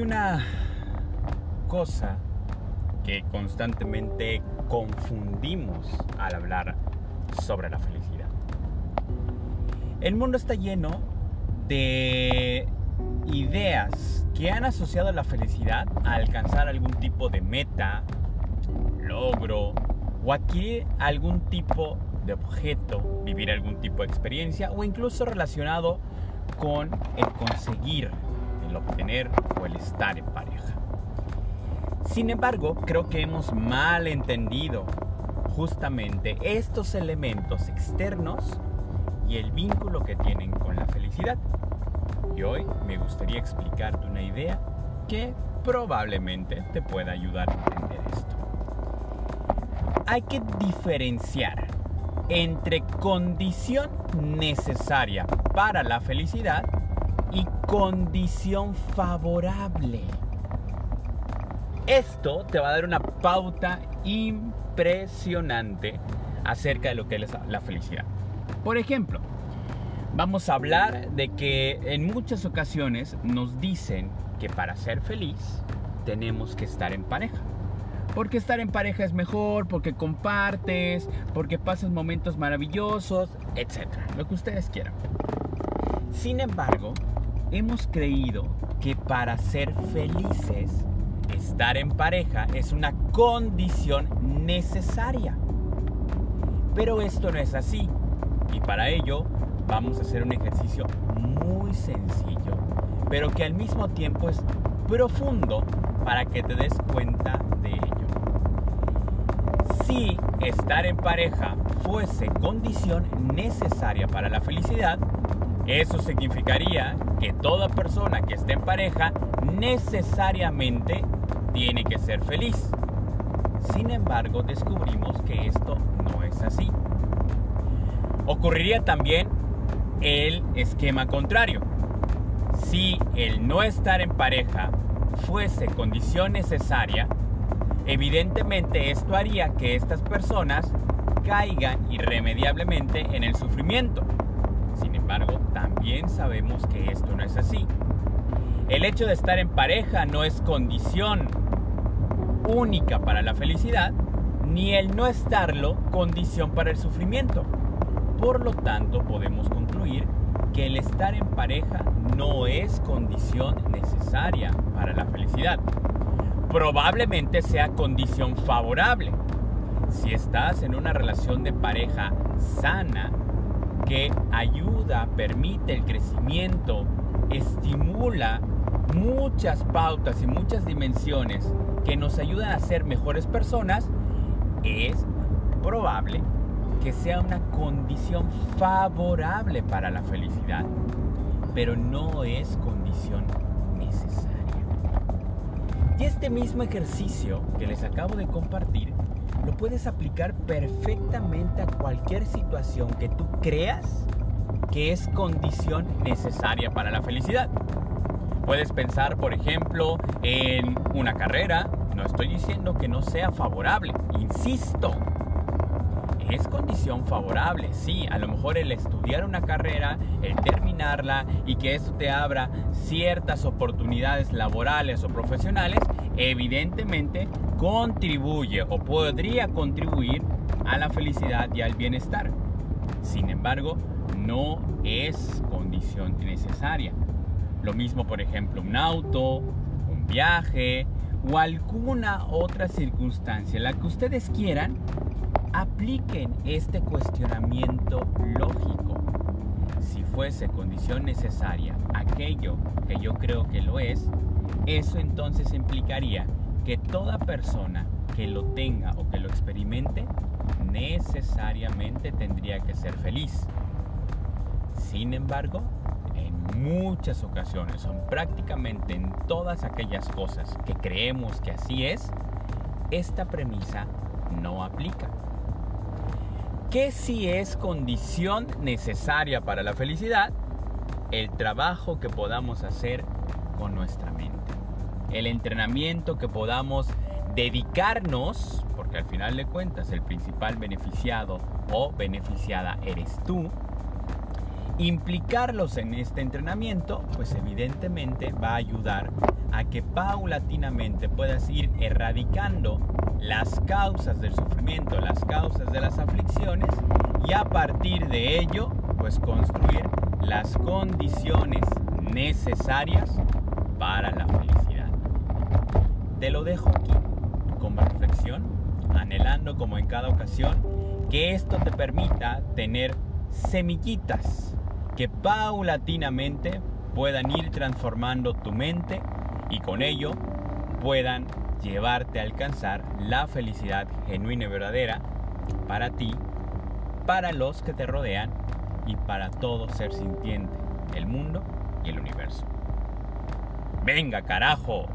Una cosa que constantemente confundimos al hablar sobre la felicidad. El mundo está lleno de ideas que han asociado la felicidad a alcanzar algún tipo de meta, logro o adquirir algún tipo de objeto, vivir algún tipo de experiencia o incluso relacionado con el conseguir, el obtener o el estar en pareja. Sin embargo, creo que hemos mal entendido justamente estos elementos externos y el vínculo que tienen con la felicidad. Y hoy me gustaría explicarte una idea que probablemente te pueda ayudar a entender esto. Hay que diferenciar entre condición necesaria para la felicidad y condición favorable. Esto te va a dar una pauta impresionante acerca de lo que es la felicidad. Por ejemplo, vamos a hablar de que en muchas ocasiones nos dicen que para ser feliz tenemos que estar en pareja. Porque estar en pareja es mejor, porque compartes, porque pasas momentos maravillosos, etc. Lo que ustedes quieran. Sin embargo, hemos creído que para ser felices estar en pareja es una condición necesaria. Pero esto no es así. Y para ello vamos a hacer un ejercicio muy sencillo, pero que al mismo tiempo es profundo para que te des cuenta de ello. Si estar en pareja fuese condición necesaria para la felicidad, eso significaría que toda persona que esté en pareja necesariamente tiene que ser feliz. Sin embargo, descubrimos que esto no es así. Ocurriría también el esquema contrario. Si el no estar en pareja fuese condición necesaria, evidentemente esto haría que estas personas caigan irremediablemente en el sufrimiento. También sabemos que esto no es así. El hecho de estar en pareja no es condición única para la felicidad, ni el no estarlo condición para el sufrimiento. Por lo tanto, podemos concluir que el estar en pareja no es condición necesaria para la felicidad. Probablemente sea condición favorable. Si estás en una relación de pareja sana, que ayuda, permite el crecimiento, estimula muchas pautas y muchas dimensiones que nos ayudan a ser mejores personas, es probable que sea una condición favorable para la felicidad, pero no es condición necesaria. Y este mismo ejercicio que les acabo de compartir lo puedes aplicar perfectamente a cualquier situación que tú creas que es condición necesaria para la felicidad. Puedes pensar, por ejemplo, en una carrera. No estoy diciendo que no sea favorable, insisto. Es condición favorable, sí, a lo mejor el estudiar una carrera, el terminarla y que eso te abra ciertas oportunidades laborales o profesionales, evidentemente contribuye o podría contribuir a la felicidad y al bienestar. Sin embargo, no es condición necesaria. Lo mismo, por ejemplo, un auto, un viaje o alguna otra circunstancia, la que ustedes quieran, apliquen este cuestionamiento lógico. Si fuese condición necesaria aquello que yo creo que lo es, eso entonces implicaría que toda persona que lo tenga o que lo experimente necesariamente tendría que ser feliz. Sin embargo, en muchas ocasiones, son prácticamente en todas aquellas cosas que creemos que así es, esta premisa no aplica. ¿Qué si es condición necesaria para la felicidad? El trabajo que podamos hacer con nuestra mente. El entrenamiento que podamos dedicarnos, porque al final de cuentas el principal beneficiado o beneficiada eres tú, Implicarlos en este entrenamiento, pues evidentemente va a ayudar a que paulatinamente puedas ir erradicando las causas del sufrimiento, las causas de las aflicciones y a partir de ello, pues construir las condiciones necesarias para la felicidad. Te lo dejo aquí como reflexión, anhelando como en cada ocasión que esto te permita tener semillitas que paulatinamente puedan ir transformando tu mente y con ello puedan llevarte a alcanzar la felicidad genuina y verdadera para ti, para los que te rodean y para todo ser sintiente, el mundo y el universo. ¡Venga, carajo!